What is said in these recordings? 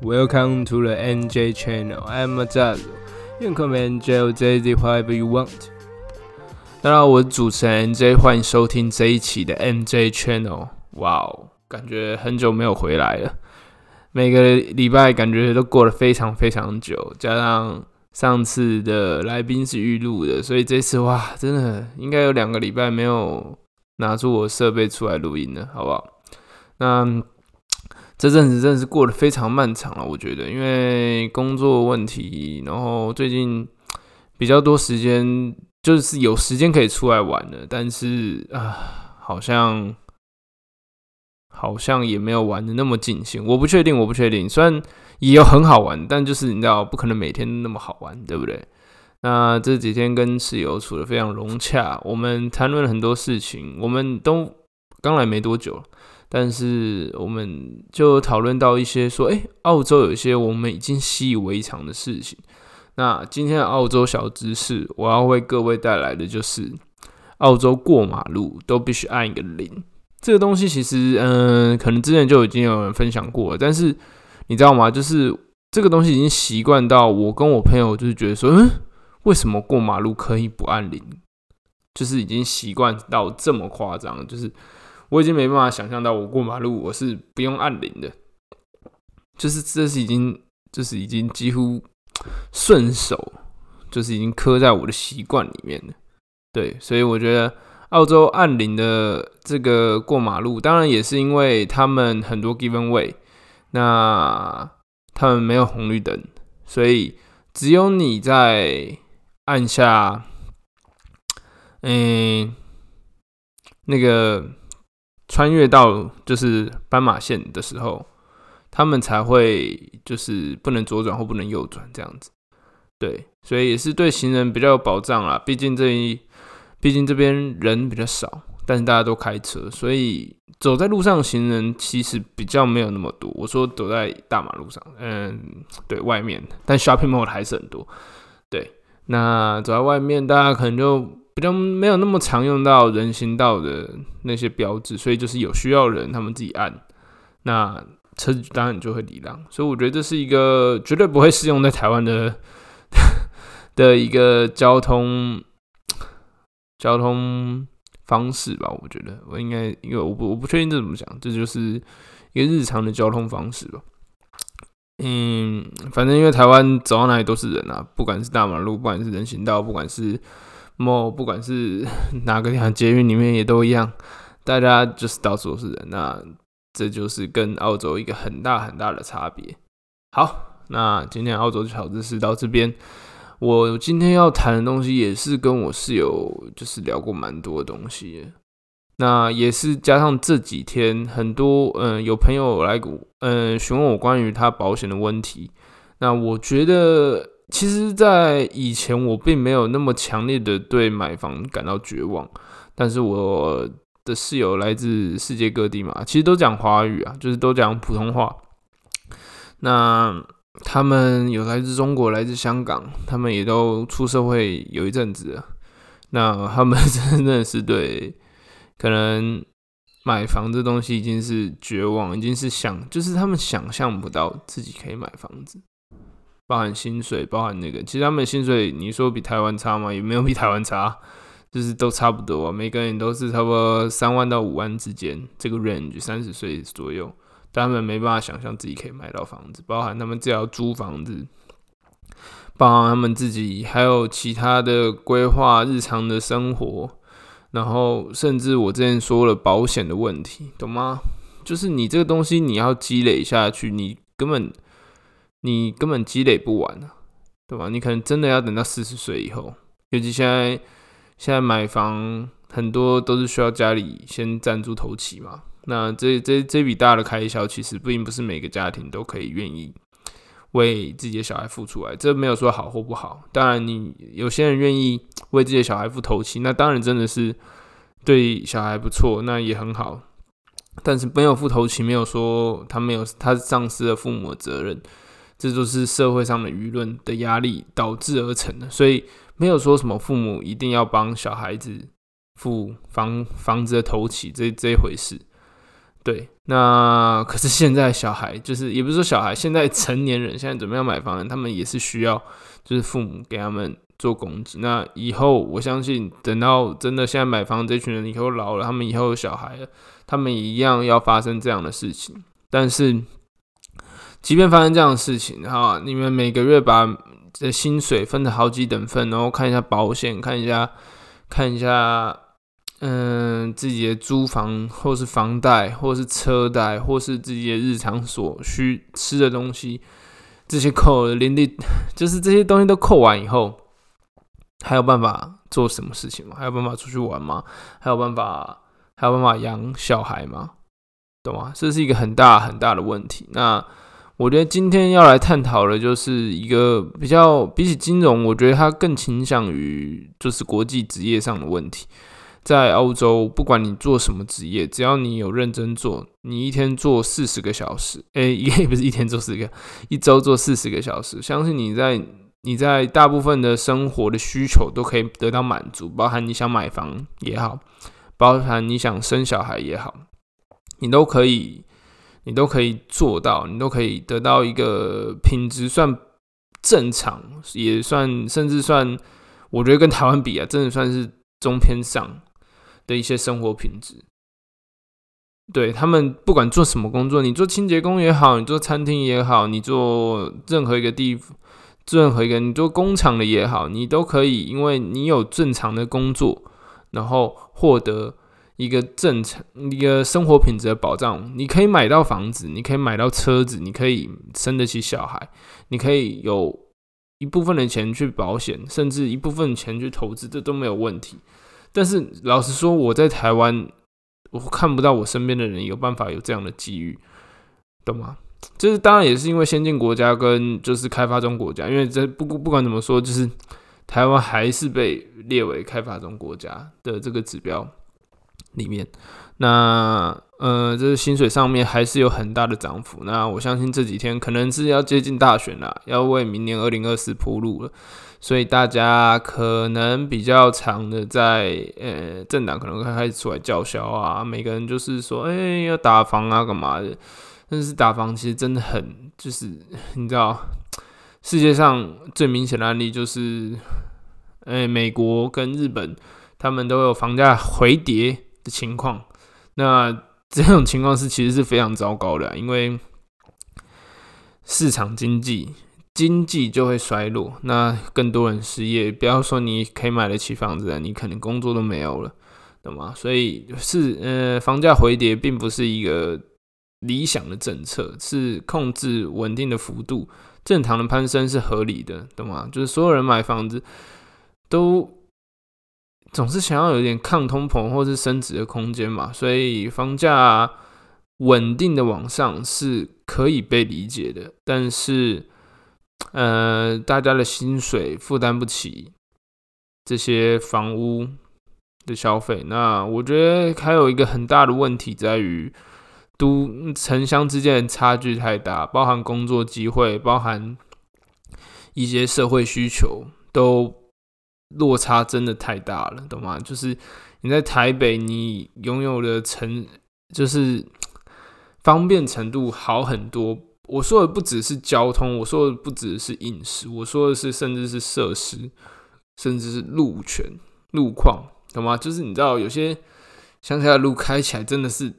Welcome to the NJ channel. I'm Azaz. You can call me NJ or JZ whatever you want. 大家好，我是主持人 NJ，欢迎收听这一期的 NJ channel。哇哦，感觉很久没有回来了。每个礼拜感觉都过了非常非常久，加上上次的来宾是预录的，所以这次哇，真的应该有两个礼拜没有拿出我设备出来录音了，好不好？那这阵子真的是过得非常漫长了，我觉得，因为工作问题，然后最近比较多时间，就是有时间可以出来玩了，但是啊，好像。好像也没有玩的那么尽兴，我不确定，我不确定。虽然也有很好玩，但就是你知道，不可能每天那么好玩，对不对？那这几天跟室友处的非常融洽，我们谈论了很多事情。我们都刚来没多久，但是我们就讨论到一些说，哎，澳洲有一些我们已经习以为常的事情。那今天的澳洲小知识，我要为各位带来的就是，澳洲过马路都必须按一个铃。这个东西其实，嗯，可能之前就已经有人分享过了，但是你知道吗？就是这个东西已经习惯到我跟我朋友就是觉得说，嗯，为什么过马路可以不按铃？就是已经习惯到这么夸张，就是我已经没办法想象到我过马路我是不用按铃的，就是这是已经就是已经几乎顺手，就是已经刻在我的习惯里面了。对，所以我觉得。澳洲按铃的这个过马路，当然也是因为他们很多 given way，那他们没有红绿灯，所以只有你在按下，嗯，那个穿越到就是斑马线的时候，他们才会就是不能左转或不能右转这样子。对，所以也是对行人比较有保障啦。毕竟这一。毕竟这边人比较少，但是大家都开车，所以走在路上行人其实比较没有那么多。我说走在大马路上，嗯，对外面，但 shopping mall 还是很多。对，那走在外面，大家可能就比较没有那么常用到人行道的那些标志，所以就是有需要人他们自己按，那车子当然就会礼让。所以我觉得这是一个绝对不会适用在台湾的 的一个交通。交通方式吧，我觉得我应该，因为我不我不确定这怎么讲，这就是一个日常的交通方式吧。嗯，反正因为台湾走到哪里都是人啊，不管是大马路，不管是人行道，不管是某不管是哪个地方捷运里面也都一样，大家就是到处都是人，那这就是跟澳洲一个很大很大的差别。好，那今天澳洲小知识到这边。我今天要谈的东西也是跟我室友就是聊过蛮多东西，那也是加上这几天很多嗯有朋友来嗯询问我关于他保险的问题，那我觉得其实，在以前我并没有那么强烈的对买房感到绝望，但是我的室友来自世界各地嘛，其实都讲华语啊，就是都讲普通话，那。他们有来自中国、来自香港，他们也都出社会有一阵子了。那他们 真的是对可能买房这东西已经是绝望，已经是想，就是他们想象不到自己可以买房子，包含薪水，包含那个。其实他们薪水，你说比台湾差吗？也没有比台湾差，就是都差不多。每个人都是差不多三万到五万之间这个 range，三十岁左右。他们没办法想象自己可以买到房子，包含他们只要租房子，包含他们自己还有其他的规划、日常的生活，然后甚至我之前说了保险的问题，懂吗？就是你这个东西你要积累下去，你根本你根本积累不完啊，对吧？你可能真的要等到四十岁以后，尤其现在现在买房很多都是需要家里先赞助头期嘛。那这这这笔大的开销，其实并不是每个家庭都可以愿意为自己的小孩付出来。这没有说好或不好。当然，你有些人愿意为自己的小孩付头期，那当然真的是对小孩不错，那也很好。但是没有付头期，没有说他没有他丧失了父母的责任，这就是社会上的舆论的压力导致而成的。所以没有说什么父母一定要帮小孩子付房房子的头期这这一回事。对，那可是现在小孩就是也不是说小孩，现在成年人现在准备要买房，他们也是需要就是父母给他们做供给。那以后我相信，等到真的现在买房这群人以后老了，他们以后有小孩了，他们一样要发生这样的事情。但是，即便发生这样的事情，哈，你们每个月把这薪水分成好几等份，然后看一下保险，看一下，看一下。嗯，自己的租房，或是房贷，或是车贷，或是自己的日常所需吃的东西，这些扣连累，就是这些东西都扣完以后，还有办法做什么事情吗？还有办法出去玩吗？还有办法，还有办法养小孩吗？懂吗？这是一个很大很大的问题。那我觉得今天要来探讨的，就是一个比较比起金融，我觉得它更倾向于就是国际职业上的问题。在欧洲，不管你做什么职业，只要你有认真做，你一天做四十个小时，诶，也不是一天做四个，一周做四十个小时，相信你在你在大部分的生活的需求都可以得到满足，包含你想买房也好，包含你想生小孩也好，你都可以，你都可以做到，你都可以得到一个品质算正常，也算甚至算，我觉得跟台湾比啊，真的算是中偏上。的一些生活品质，对他们不管做什么工作，你做清洁工也好，你做餐厅也好，你做任何一个地，任何一个你做工厂的也好，你都可以，因为你有正常的工作，然后获得一个正常一个生活品质的保障。你可以买到房子，你可以买到车子，你可以生得起小孩，你可以有一部分的钱去保险，甚至一部分钱去投资，这都没有问题。但是老实说，我在台湾，我看不到我身边的人有办法有这样的机遇，懂吗？就是当然也是因为先进国家跟就是开发中国家，因为这不不管怎么说，就是台湾还是被列为开发中国家的这个指标里面。那呃，这是薪水上面还是有很大的涨幅。那我相信这几天可能是要接近大选了，要为明年二零二四铺路了。所以大家可能比较长的在呃政党可能会开始出来叫嚣啊，每个人就是说，哎，要打房啊，干嘛的？但是打房其实真的很，就是你知道，世界上最明显的案例就是，哎，美国跟日本他们都有房价回跌的情况。那这种情况是其实是非常糟糕的，因为市场经济。经济就会衰落，那更多人失业。不要说你可以买得起房子，你可能工作都没有了，懂吗？所以是呃，房价回跌并不是一个理想的政策，是控制稳定的幅度，正常的攀升是合理的，懂吗？就是所有人买房子都总是想要有点抗通膨或是升值的空间嘛，所以房价稳定的往上是可以被理解的，但是。呃，大家的薪水负担不起这些房屋的消费，那我觉得还有一个很大的问题在于都城乡之间的差距太大，包含工作机会，包含一些社会需求，都落差真的太大了，懂吗？就是你在台北，你拥有的城就是方便程度好很多。我说的不只是交通，我说的不只是饮食，我说的是甚至是设施，甚至是路权、路况，懂吗？就是你知道有些乡下的路开起来真的是，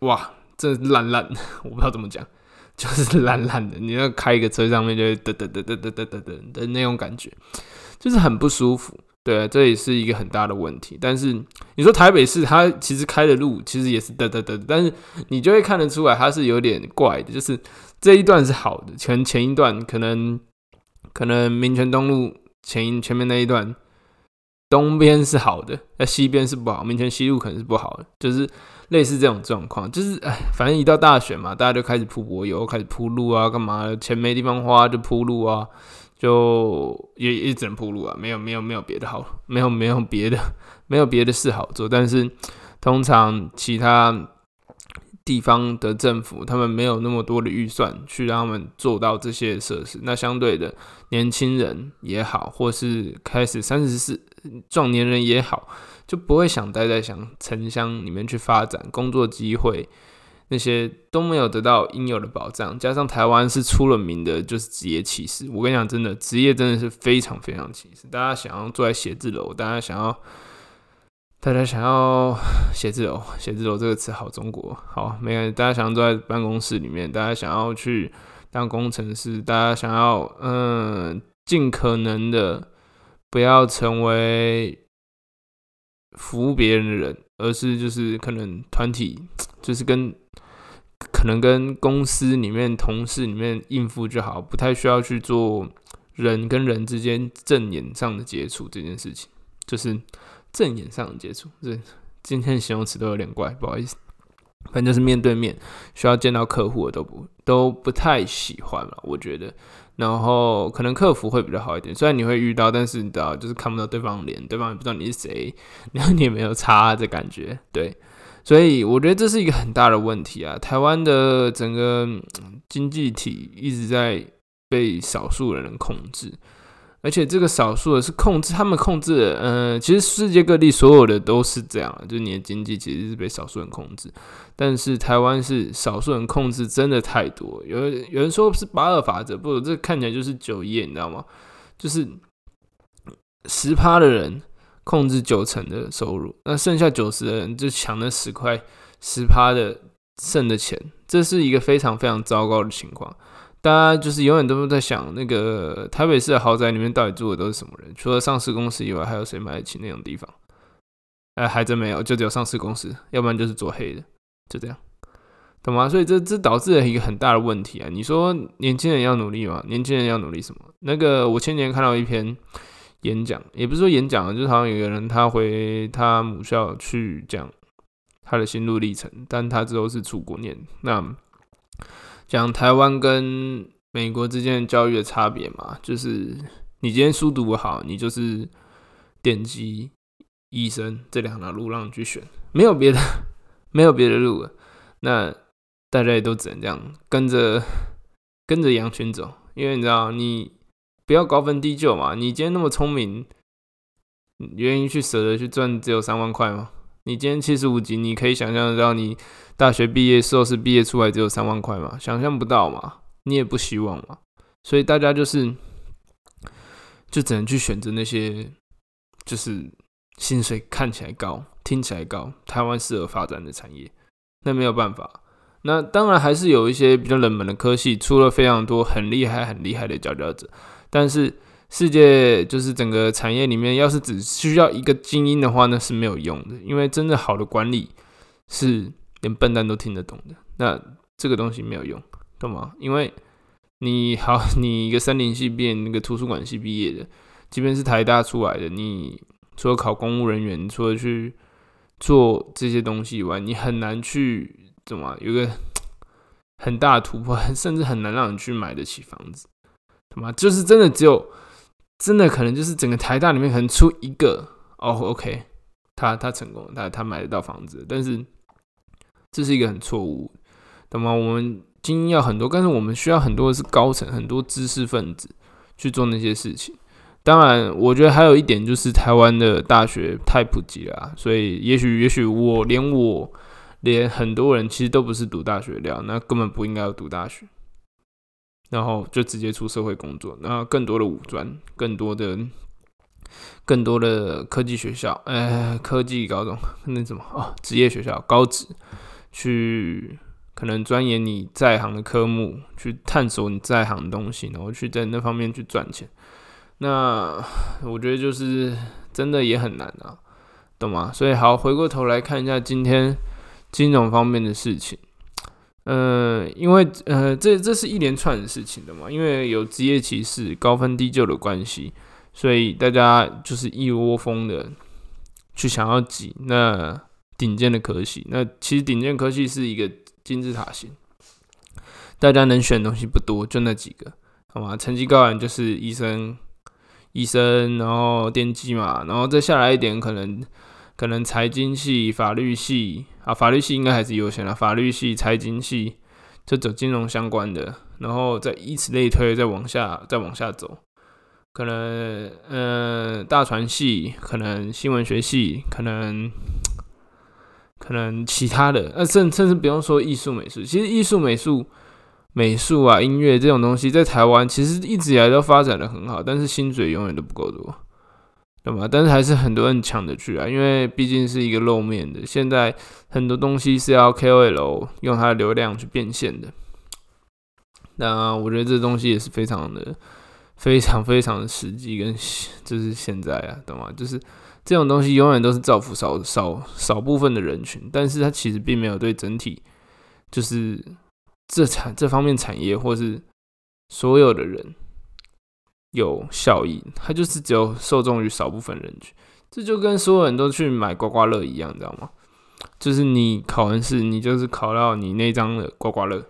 哇，这烂烂的，我不知道怎么讲，就是 烂烂的。你要开一个车上面就嘚嘚嘚嘚嘚嘚嘚嘚的那种感觉，就是很不舒服。对，这也是一个很大的问题。但是你说台北市，它其实开的路其实也是得得得，但是你就会看得出来，它是有点怪的，就是。这一段是好的，前前一段可能可能民权东路前前面那一段东边是好的，那西边是不好，民权西路可能是不好的，就是类似这种状况，就是哎，反正一到大选嘛，大家就开始铺柏油，开始铺路啊，干嘛？钱没地方花就铺路啊，就也也只能铺路啊，没有没有没有别的好，没有没有别的没有别的事好做，但是通常其他。地方的政府，他们没有那么多的预算去让他们做到这些设施。那相对的，年轻人也好，或是开始三十四壮年人也好，就不会想待在想城乡里面去发展工作机会，那些都没有得到应有的保障，加上台湾是出了名的，就是职业歧视。我跟你讲，真的职业真的是非常非常歧视。大家想要坐在写字楼，大家想要，大家想要写字楼，写字楼这个词好中国好，没有。大家想要坐在办公室里面，大家想要去当工程师，大家想要嗯，尽可能的不要成为服务别人的人，而是就是可能团体，就是跟。能跟公司里面同事里面应付就好，不太需要去做人跟人之间正眼上的接触这件事情，就是正眼上的接触。这今天的形容词都有点怪，不好意思。反正就是面对面需要见到客户的都不都不太喜欢了，我觉得。然后可能客服会比较好一点，虽然你会遇到，但是你知道就是看不到对方脸，对方也不知道你是谁，然后你也没有差的感觉，对。所以我觉得这是一个很大的问题啊！台湾的整个经济体一直在被少数人控制，而且这个少数的是控制他们控制的。嗯，其实世界各地所有的都是这样，就你的经济其实是被少数人控制。但是台湾是少数人控制，真的太多。有有人说是八二法则，不，这看起来就是九一，你知道吗？就是十趴的人。控制九成的收入，那剩下九十的人就抢那十块十趴的剩的钱，这是一个非常非常糟糕的情况。大家就是永远都在想，那个台北市的豪宅里面到底住的都是什么人？除了上市公司以外，还有谁买得起那种地方？哎，还真没有，就只有上市公司，要不然就是做黑的，就这样，懂吗？所以这这导致了一个很大的问题啊！你说年轻人要努力吗？年轻人要努力什么？那个我前年看到一篇。演讲也不是说演讲，就是好像有个人他回他母校去讲他的心路历程，但他之后是出国念。那讲台湾跟美国之间的教育的差别嘛，就是你今天书读不好，你就是电机、医生这两条路让你去选，没有别的，没有别的路了。那大家也都只能这样跟着跟着羊群走，因为你知道你。不要高分低就嘛！你今天那么聪明，愿意去舍得去赚只有三万块吗？你今天七十五级，你可以想象得到你大学毕业、硕士毕业出来只有三万块吗？想象不到嘛！你也不希望嘛！所以大家就是就只能去选择那些就是薪水看起来高、听起来高、台湾适合发展的产业。那没有办法。那当然还是有一些比较冷门的科系，出了非常多很厉害、很厉害的佼佼者。但是世界就是整个产业里面，要是只需要一个精英的话，那是没有用的。因为真的好的管理是连笨蛋都听得懂的。那这个东西没有用，懂吗？因为你好，你一个森林系毕业，那个图书馆系毕业的，即便是台大出来的，你除了考公务人员，除了去做这些东西以外，你很难去怎么有个很大的突破，甚至很难让你去买得起房子。嘛，就是真的只有，真的可能就是整个台大里面可能出一个哦，OK，他他成功，他他买得到房子，但是这是一个很错误，懂吗？我们精英要很多，但是我们需要很多的是高层，很多知识分子去做那些事情。当然，我觉得还有一点就是台湾的大学太普及了，所以也许也许我连我连很多人其实都不是读大学料，那根本不应该要读大学。然后就直接出社会工作，那更多的武专，更多的、更多的科技学校，呃，科技高中那什么哦，职业学校高职，去可能钻研你在行的科目，去探索你在行的东西，然后去在那方面去赚钱。那我觉得就是真的也很难啊，懂吗？所以好，回过头来看一下今天金融方面的事情。呃，因为呃，这这是一连串的事情的嘛，因为有职业歧视、高分低就的关系，所以大家就是一窝蜂的去想要挤那顶尖的科系。那其实顶尖科系是一个金字塔型，大家能选的东西不多，就那几个，好吗？成绩高人就是医生、医生，然后电机嘛，然后再下来一点，可能可能财经系、法律系。啊，法律系应该还是优先的，法律系、财经系就走金融相关的，然后再以此类推，再往下，再往下走，可能，嗯，大传系，可能新闻学系，可能可能其他的，那甚甚至不用说艺术美术，其实艺术美术、美术啊、音乐这种东西，在台湾其实一直以来都发展的很好，但是薪水永远都不够多，对吧？但是还是很多人抢着去啊，因为毕竟是一个露面的，现在很多东西是要 KOL 用它的流量去变现的。那我觉得这东西也是非常的、非常非常的实际，跟就是现在啊，懂吗？就是这种东西永远都是造福少少少部分的人群，但是它其实并没有对整体，就是这产这方面产业或是所有的人有效益，它就是只有受众于少部分人群。这就跟所有人都去买刮刮乐一样，你知道吗？就是你考完试，你就是考到你那张的刮刮乐，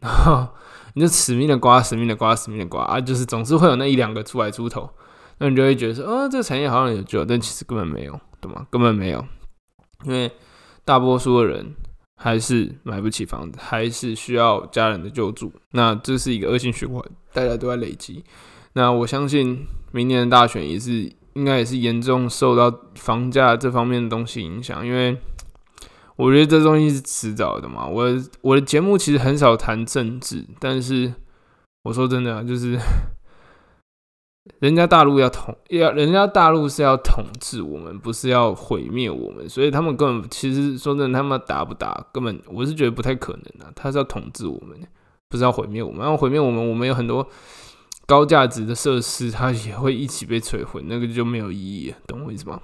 然后。你就死命的刮，死命的刮，死命的刮啊！就是总是会有那一两个出来出头，那你就会觉得说，哦，这个产业好像有救，但其实根本没有，懂吗？根本没有，因为大多数的人还是买不起房子，还是需要家人的救助。那这是一个恶性循环，大家都在累积。那我相信明年的大选也是，应该也是严重受到房价这方面的东西影响，因为。我觉得这东西是迟早的嘛。我我的节目其实很少谈政治，但是我说真的，啊就是 人家大陆要统，要人家大陆是要统治我们，不是要毁灭我们，所以他们根本其实说真的，他们打不打，根本我是觉得不太可能的。他是要统治我们，不是要毁灭我们。要毁灭我们，我们有很多高价值的设施，它也会一起被摧毁，那个就没有意义，懂我意思吗？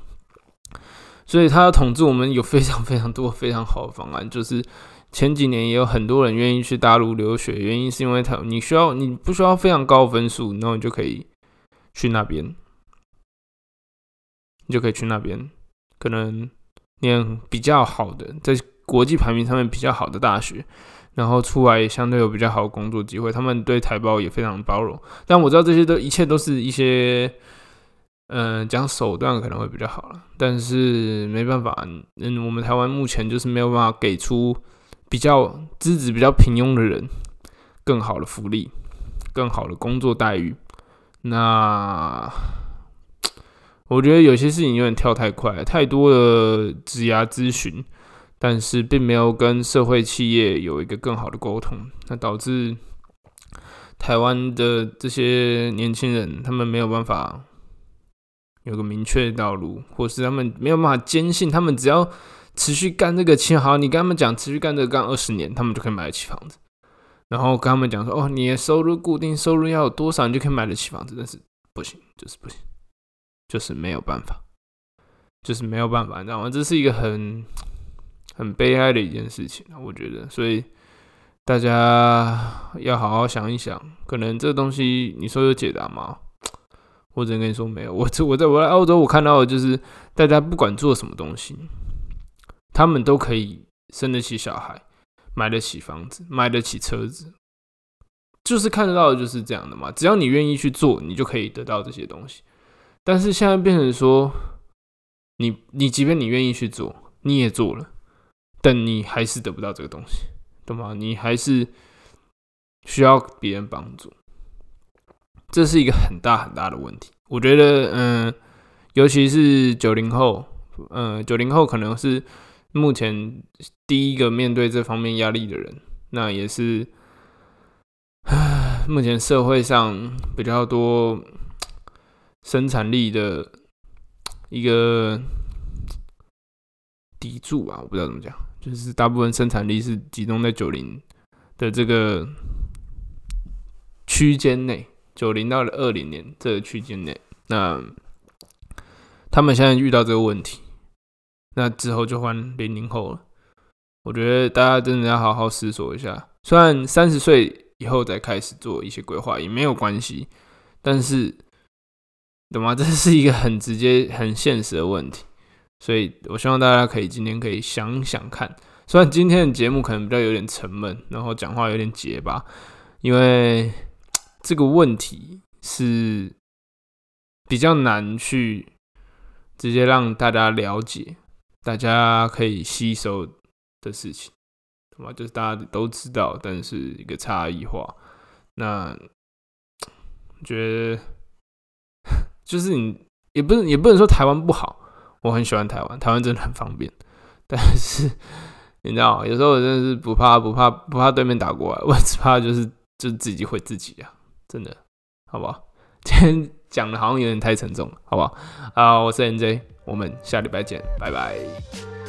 所以他要统治我们有非常非常多非常好的方案，就是前几年也有很多人愿意去大陆留学，原因是因为他你需要你不需要非常高分数，然后你就可以去那边，你就可以去那边，可能念比较好的，在国际排名上面比较好的大学，然后出来相对有比较好的工作机会，他们对台胞也非常包容，但我知道这些都一切都是一些。嗯，讲手段可能会比较好了，但是没办法，嗯，我们台湾目前就是没有办法给出比较资质比较平庸的人更好的福利、更好的工作待遇。那我觉得有些事情有点跳太快，太多的职涯咨询，但是并没有跟社会企业有一个更好的沟通，那导致台湾的这些年轻人他们没有办法。有个明确的道路，或是他们没有办法坚信，他们只要持续干这个，钱好，你跟他们讲持续干这个干二十年，他们就可以买得起房子。然后跟他们讲说，哦，你的收入固定收入要有多少，你就可以买得起房子。但是不行，就是不行，就是没有办法，就是没有办法，你知道吗？这是一个很 很悲哀的一件事情我觉得。所以大家要好好想一想，可能这东西你说有解答吗？我只能跟你说没有，我这我在我在澳洲，我看到的就是大家不管做什么东西，他们都可以生得起小孩，买得起房子，买得起车子，就是看得到的就是这样的嘛。只要你愿意去做，你就可以得到这些东西。但是现在变成说，你你即便你愿意去做，你也做了，但你还是得不到这个东西，懂吗？你还是需要别人帮助。这是一个很大很大的问题，我觉得，嗯，尤其是九零后，嗯，九零后可能是目前第一个面对这方面压力的人，那也是，唉，目前社会上比较多生产力的一个抵柱吧，我不知道怎么讲，就是大部分生产力是集中在九零的这个区间内。九零到了二零年这个区间内，那他们现在遇到这个问题，那之后就换零零后了。我觉得大家真的要好好思索一下。虽然三十岁以后再开始做一些规划也没有关系，但是懂吗？这是一个很直接、很现实的问题。所以我希望大家可以今天可以想想看。虽然今天的节目可能比较有点沉闷，然后讲话有点结巴，因为。这个问题是比较难去直接让大家了解、大家可以吸收的事情，懂吗？就是大家都知道，但是一个差异化。那觉得 就是你也不是也不能说台湾不好，我很喜欢台湾，台湾真的很方便。但是你知道，有时候我真的是不怕不怕不怕对面打过来，我只怕就是就自己会自己啊，真的，好不好？今天讲的好像有点太沉重了，好不好？啊，我是 NJ，我们下礼拜见，拜拜。